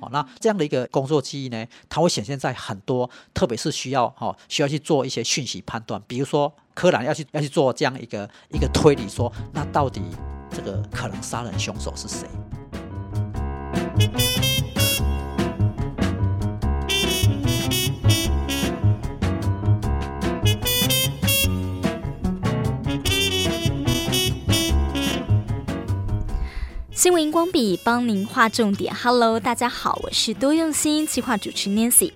哦，那这样的一个工作记忆呢，它会显现在很多，特别是需要哦需要去做一些讯息判断，比如说柯南要去要去做这样一个一个推理，说那到底这个可能杀人凶手是谁？新闻荧光笔帮您画重点。Hello，大家好，我是多用心企划主持 Nancy。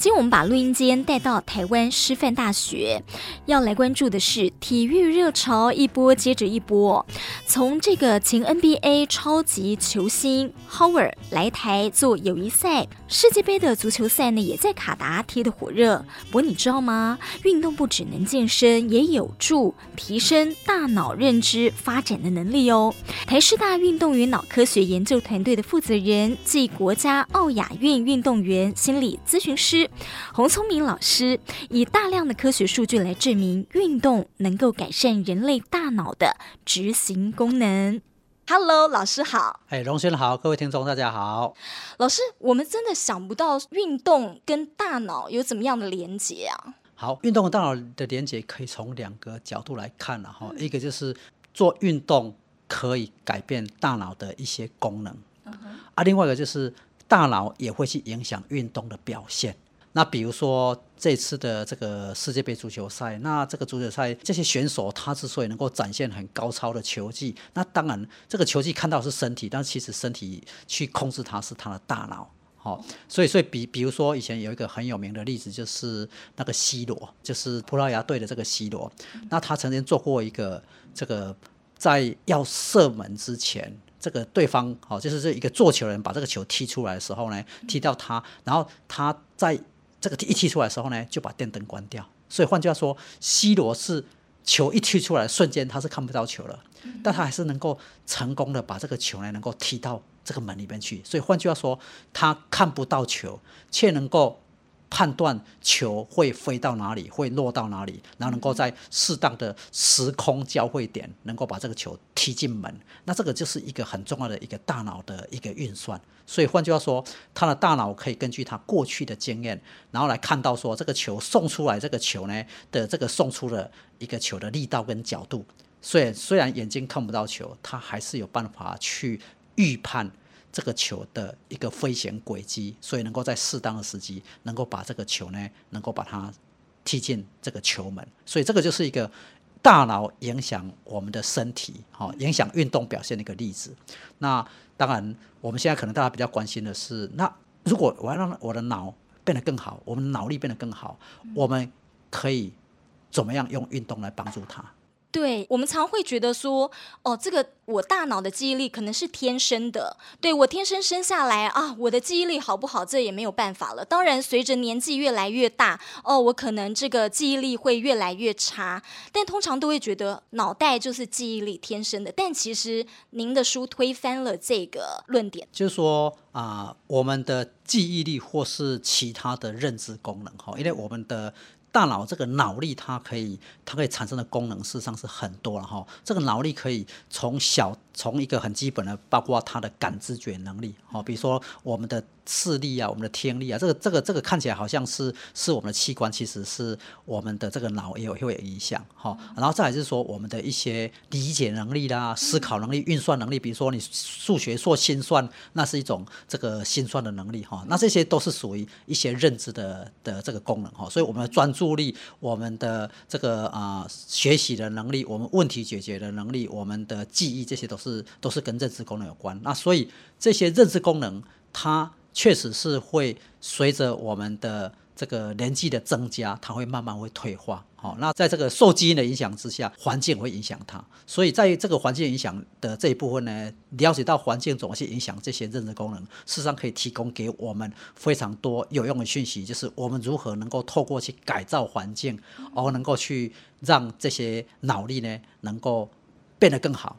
今天我们把录音间带到台湾师范大学，要来关注的是体育热潮一波接着一波。从这个前 NBA 超级球星 Howard 来台做友谊赛，世界杯的足球赛呢也在卡达踢得火热。不过你知道吗？运动不只能健身，也有助提升大脑认知发展的能力哦。台师大运动与脑科学研究团队的负责人暨国家奥雅运运动员心理咨询师。洪聪明老师以大量的科学数据来证明运动能够改善人类大脑的执行功能。Hello，老师好。哎，荣轩好，各位听众大家好。老师，我们真的想不到运动跟大脑有怎么样的连结啊？好，运动和大脑的连结可以从两个角度来看了哈。一个就是做运动可以改变大脑的一些功能，啊，另外一个就是大脑也会去影响运动的表现。那比如说这次的这个世界杯足球赛，那这个足球赛这些选手他之所以能够展现很高超的球技，那当然这个球技看到是身体，但其实身体去控制它是他的大脑。好，所以所以比比如说以前有一个很有名的例子，就是那个 C 罗，就是葡萄牙队的这个 C 罗，那他曾经做过一个这个在要射门之前，这个对方好就是这一个做球人把这个球踢出来的时候呢，踢到他，然后他在这个一踢出来的时候呢，就把电灯关掉。所以换句话说，C 罗是球一踢出来的瞬间，他是看不到球了，但他还是能够成功的把这个球呢，能够踢到这个门里面去。所以换句话说，他看不到球，却能够。判断球会飞到哪里，会落到哪里，然后能够在适当的时空交汇点，能够把这个球踢进门。那这个就是一个很重要的一个大脑的一个运算。所以换句话说，他的大脑可以根据他过去的经验，然后来看到说这个球送出来，这个球呢的这个送出的一个球的力道跟角度。所以虽然眼睛看不到球，他还是有办法去预判。这个球的一个飞行轨迹，所以能够在适当的时机，能够把这个球呢，能够把它踢进这个球门。所以这个就是一个大脑影响我们的身体，哈，影响运动表现的一个例子。那当然，我们现在可能大家比较关心的是，那如果我要让我的脑变得更好，我们脑力变得更好，我们可以怎么样用运动来帮助它？对，我们常会觉得说，哦，这个我大脑的记忆力可能是天生的，对，我天生生下来啊，我的记忆力好不好，这也没有办法了。当然，随着年纪越来越大，哦，我可能这个记忆力会越来越差。但通常都会觉得脑袋就是记忆力天生的，但其实您的书推翻了这个论点，就是说啊、我们的记忆力或是其他的认知功能，哈，因为我们的。大脑这个脑力，它可以它可以产生的功能，事实上是很多了哈。这个脑力可以从小从一个很基本的，包括他的感知觉能力，哈，比如说我们的。视力啊，我们的听力啊，这个这个这个看起来好像是是我们的器官，其实是我们的这个脑也有会有影响哈。然后再是说我们的一些理解能力啦、思考能力、运算能力，比如说你数学做心算，那是一种这个心算的能力哈。那这些都是属于一些认知的的这个功能哈。所以我们的专注力、我们的这个啊、呃、学习的能力、我们问题解决的能力、我们的记忆，这些都是都是跟认知功能有关。那所以这些认知功能它。确实是会随着我们的这个年纪的增加，它会慢慢会退化。好，那在这个受基因的影响之下，环境会影响它。所以在这个环境影响的这一部分呢，了解到环境怎么去影响这些认知功能，事实上可以提供给我们非常多有用的讯息，就是我们如何能够透过去改造环境，而能够去让这些脑力呢能够变得更好。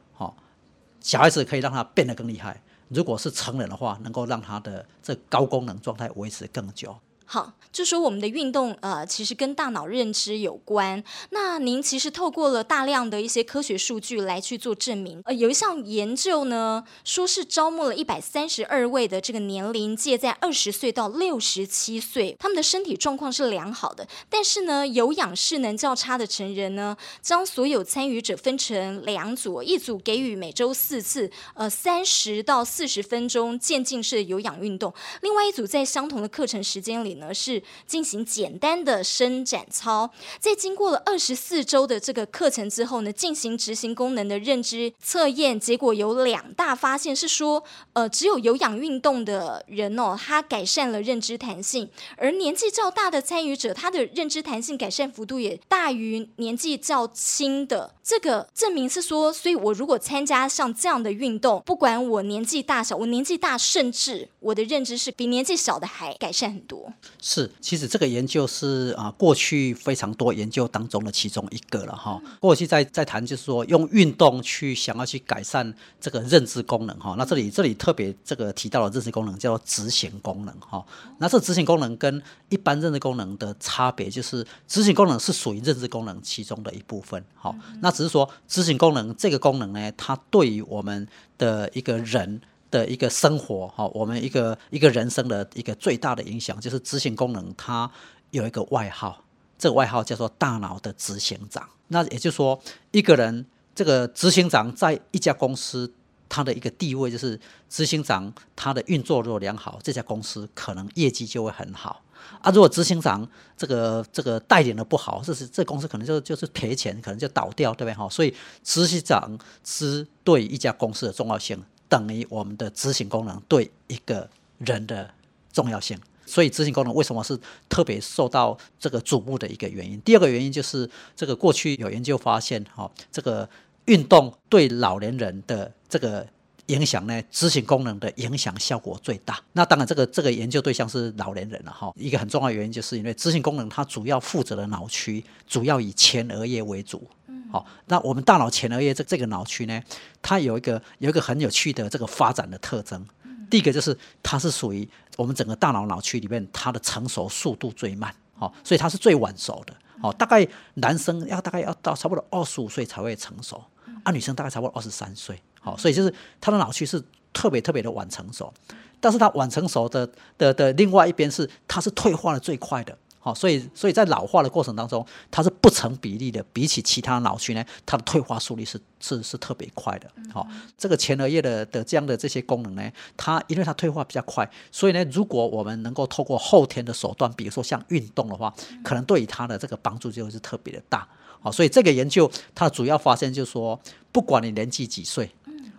小孩子可以让他变得更厉害。如果是成人的话，能够让他的这高功能状态维持更久。好，就说我们的运动，呃，其实跟大脑认知有关。那您其实透过了大量的一些科学数据来去做证明。呃，有一项研究呢，说是招募了一百三十二位的这个年龄介在二十岁到六十七岁，他们的身体状况是良好的。但是呢，有氧势能较差的成人呢，将所有参与者分成两组，一组给予每周四次，呃，三十到四十分钟渐进式的有氧运动，另外一组在相同的课程时间里。呢是进行简单的伸展操，在经过了二十四周的这个课程之后呢，进行执行功能的认知测验，结果有两大发现是说，呃，只有有氧运动的人哦，他改善了认知弹性，而年纪较大的参与者，他的认知弹性改善幅度也大于年纪较轻的。这个证明是说，所以我如果参加像这样的运动，不管我年纪大小，我年纪大，甚至我的认知是比年纪小的还改善很多。是，其实这个研究是啊，过去非常多研究当中的其中一个了哈。过去在在谈就是说，用运动去想要去改善这个认知功能哈。那这里这里特别这个提到的认知功能叫做执行功能哈。那这执行功能跟一般认知功能的差别就是，执行功能是属于认知功能其中的一部分哈。那只是说执行功能这个功能呢，它对于我们的一个人。的一个生活哈，我们一个一个人生的一个最大的影响就是执行功能，它有一个外号，这个外号叫做大脑的执行长。那也就是说，一个人这个执行长在一家公司，他的一个地位就是执行长，他的运作如果良好，这家公司可能业绩就会很好啊。如果执行长这个这个带领的不好，这是这公司可能就就是赔钱，可能就倒掉，对不对哈？所以执行长是对一家公司的重要性。等于我们的执行功能对一个人的重要性，所以执行功能为什么是特别受到这个瞩目的一个原因？第二个原因就是这个过去有研究发现，哈，这个运动对老年人的这个影响呢，执行功能的影响效果最大。那当然，这个这个研究对象是老年人了，哈。一个很重要的原因就是因为执行功能它主要负责的脑区主要以前额叶为主。好，那我们大脑前额叶这这个脑区呢，它有一个有一个很有趣的这个发展的特征。第一个就是它是属于我们整个大脑脑区里面它的成熟速度最慢，好，所以它是最晚熟的。好，大概男生要大概要到差不多二十五岁才会成熟，啊，女生大概差不多二十三岁。好，所以就是它的脑区是特别特别的晚成熟，但是它晚成熟的的的另外一边是它是退化的最快的。好，所以所以在老化的过程当中，它是不成比例的，比起其他脑区呢，它的退化速率是是是特别快的。好，这个前额叶的的这样的这些功能呢，它因为它退化比较快，所以呢，如果我们能够透过后天的手段，比如说像运动的话，可能对于它的这个帮助就会是特别的大。好，所以这个研究它的主要发现就是说，不管你年纪几岁，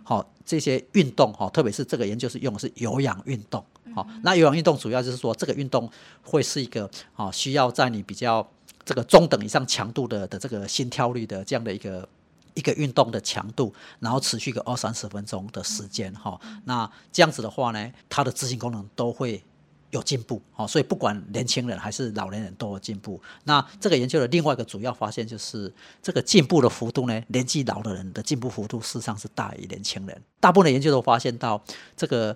好，这些运动哈，特别是这个研究是用的是有氧运动。好，那有氧运动主要就是说，这个运动会是一个啊，需要在你比较这个中等以上强度的的这个心跳率的这样的一个一个运动的强度，然后持续个二三十分钟的时间哈。那这样子的话呢，它的执行功能都会有进步。好，所以不管年轻人还是老年人都有进步。那这个研究的另外一个主要发现就是，这个进步的幅度呢，年纪老的人的进步幅度事实上是大于年轻人。大部分的研究都发现到这个。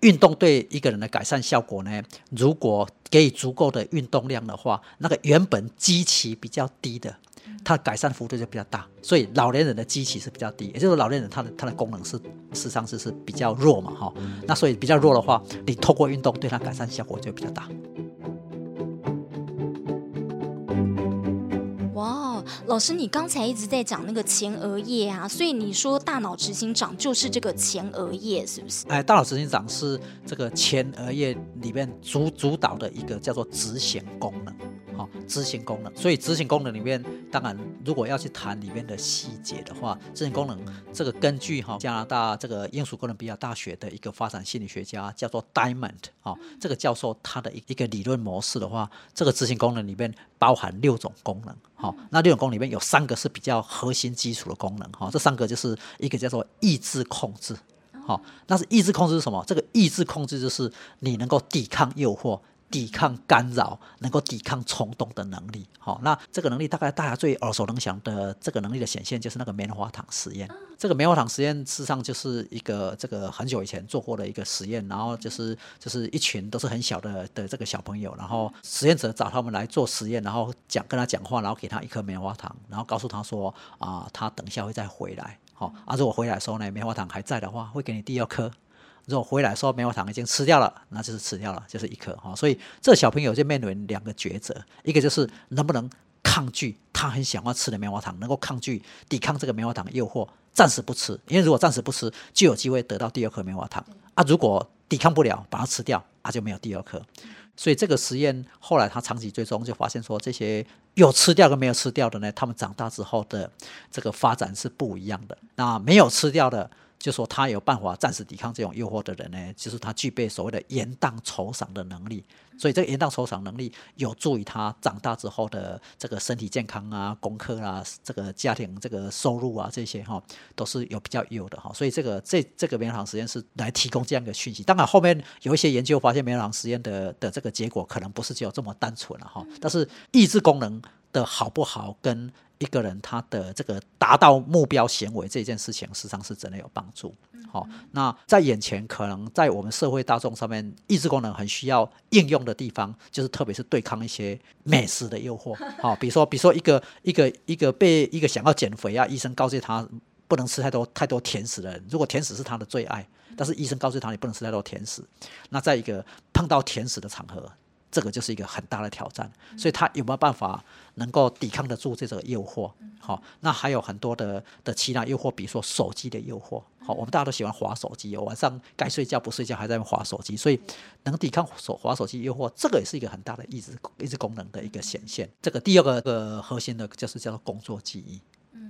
运动对一个人的改善效果呢，如果给予足够的运动量的话，那个原本基期比较低的，它的改善幅度就比较大。所以老年人的基期是比较低，也就是老年人他的他的功能是事实上是是比较弱嘛，哈。那所以比较弱的话，你透过运动对他改善效果就比较大。老师，你刚才一直在讲那个前额叶啊，所以你说大脑执行长就是这个前额叶，是不是？哎，大脑执行长是这个前额叶里面主主导的一个叫做执行功能。好，执行功能，所以执行功能里面，当然如果要去谈里面的细节的话，执行功能这个根据哈加拿大这个英属哥伦比亚大学的一个发展心理学家叫做 Diamond 啊，这个教授他的一一个理论模式的话，这个执行功能里面包含六种功能，好，那六种功能里面有三个是比较核心基础的功能，哈，这三个就是一个叫做意志控制，好，那是意志控制是什么？这个意志控制就是你能够抵抗诱惑。抵抗干扰、能够抵抗冲动的能力。好，那这个能力大概大家最耳熟能详的这个能力的显现，就是那个棉花糖实验。这个棉花糖实验事实上就是一个这个很久以前做过的一个实验，然后就是就是一群都是很小的的这个小朋友，然后实验者找他们来做实验，然后讲跟他讲话，然后给他一颗棉花糖，然后告诉他说啊，他等一下会再回来。好，啊，如果回来的时候呢，棉花糖还在的话，会给你第二颗。如果回来说棉花糖已经吃掉了，那就是吃掉了，就是一颗哈。所以这小朋友就面临两个抉择，一个就是能不能抗拒他很想要吃的棉花糖，能够抗拒抵抗这个棉花糖的诱惑，暂时不吃。因为如果暂时不吃，就有机会得到第二颗棉花糖啊。如果抵抗不了，把它吃掉，啊就没有第二颗。所以这个实验后来他长期追踪就发现说，这些有吃掉跟没有吃掉的呢，他们长大之后的这个发展是不一样的。那没有吃掉的。就说他有办法暂时抵抗这种诱惑的人呢，就是他具备所谓的延宕酬赏的能力，所以这个延宕酬赏能力有助于他长大之后的这个身体健康啊、功课啊、这个家庭这个收入啊这些哈，都是有比较有的哈。所以这个这这个棉花糖实验是来提供这样一个讯息。当然后面有一些研究发现棉花糖实验的的这个结果可能不是只有这么单纯了哈，但是抑制功能的好不好跟一个人他的这个达到目标行为这件事情，实际上是真的有帮助。好，那在眼前可能在我们社会大众上面，意志功能很需要应用的地方，就是特别是对抗一些美食的诱惑。好，比如说，比如说一个一个一个被一个想要减肥啊，医生告诫他不能吃太多太多甜食的人，如果甜食是他的最爱，但是医生告诉他你不能吃太多甜食，那在一个碰到甜食的场合。这个就是一个很大的挑战，所以他有没有办法能够抵抗得住这种诱惑？好，那还有很多的的其他诱惑，比如说手机的诱惑。好，我们大家都喜欢滑手机，晚上该睡觉不睡觉还在滑手机，所以能抵抗手滑手机诱惑，这个也是一个很大的意志意志功能的一个显现。这个第二个个核心的就是叫做工作记忆。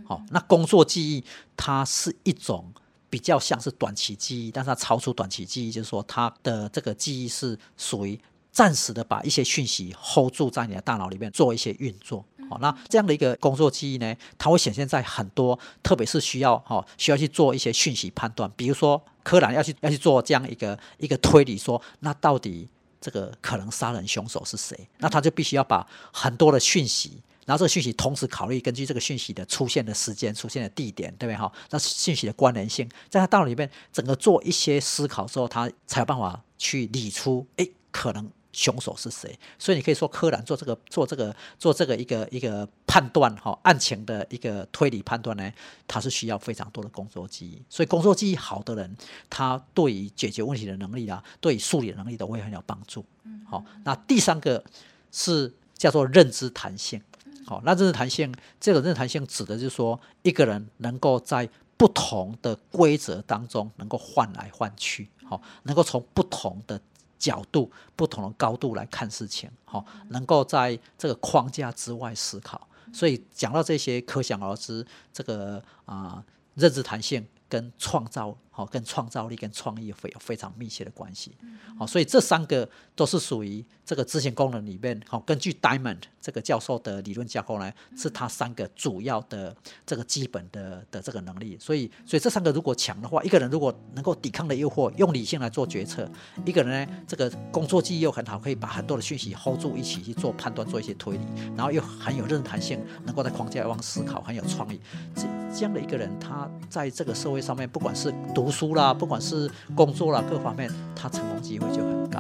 好，那工作记忆它是一种比较像是短期记忆，但是它超出短期记忆，就是说它的这个记忆是属于。暂时的把一些讯息 hold 住在你的大脑里面做一些运作，好，那这样的一个工作记忆呢，它会显现在很多，特别是需要哈需要去做一些讯息判断，比如说柯南要去要去做这样一个一个推理，说那到底这个可能杀人凶手是谁？那他就必须要把很多的讯息，然后这个讯息同时考虑，根据这个讯息的出现的时间、出现的地点，对不对哈？那讯息的关联性，在他大脑里面整个做一些思考之后，他才有办法去理出，诶，可能。凶手是谁？所以你可以说柯南做这个做这个做这个一个一个判断哈案情的一个推理判断呢，他是需要非常多的工作记忆。所以工作记忆好的人，他对于解决问题的能力啊，对于数理的能力都会很有帮助。好，那第三个是叫做认知弹性。好，那认知弹性这个认知弹性指的就是说一个人能够在不同的规则当中能够换来换去，好，能够从不同的。角度不同的高度来看事情，好，能够在这个框架之外思考。所以讲到这些，可想而知，这个啊、认知弹性跟创造。好，跟创造力、跟创意会有非常密切的关系。好，所以这三个都是属于这个执行功能里面。好，根据 Diamond 这个教授的理论架构呢，是他三个主要的这个基本的的这个能力。所以，所以这三个如果强的话，一个人如果能够抵抗的诱惑，用理性来做决策；一个人呢，这个工作记忆又很好，可以把很多的讯息 hold 住，一起去做判断、做一些推理，然后又很有认知弹性，能够在框架外思考，很有创意。这这样的一个人，他在这个社会上面，不管是读读书啦，不管是工作啦，各方面，他成功机会就很高。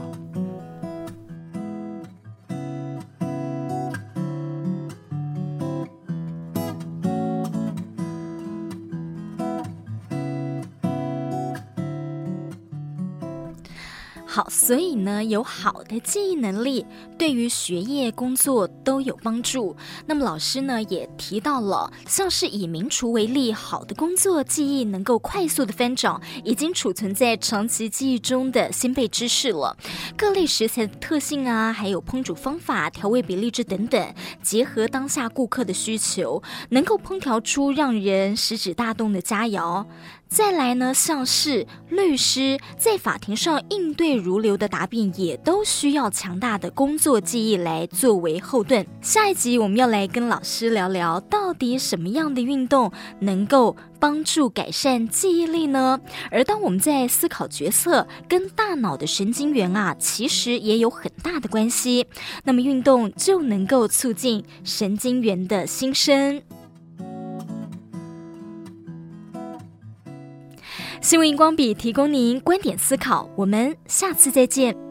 好，所以呢，有好的记忆能力，对于学业、工作都有帮助。那么老师呢，也提到了，像是以名厨为例，好的工作记忆能够快速的翻找已经储存在长期记忆中的先辈知识了。各类食材的特性啊，还有烹煮方法、调味比例制等等，结合当下顾客的需求，能够烹调出让人食指大动的佳肴。再来呢，像是律师在法庭上应对如流的答辩，也都需要强大的工作记忆来作为后盾。下一集我们要来跟老师聊聊，到底什么样的运动能够帮助改善记忆力呢？而当我们在思考决策，跟大脑的神经元啊，其实也有很大的关系。那么运动就能够促进神经元的新生。新闻荧光笔提供您观点思考，我们下次再见。